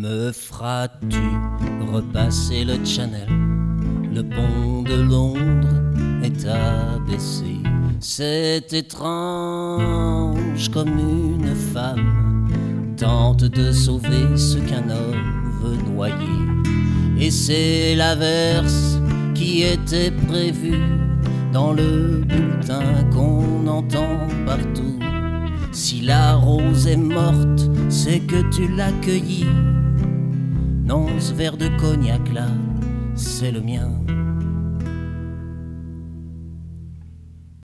Me feras-tu repasser le Channel? Le pont de Londres est abaissé. C'est étrange comme une femme tente de sauver ce qu'un homme veut noyer. Et c'est l'averse qui était prévue dans le bulletin qu'on entend partout. Si la rose est morte, c'est que tu l'as cueillie. Non, ce verre de cognac là, c'est le mien.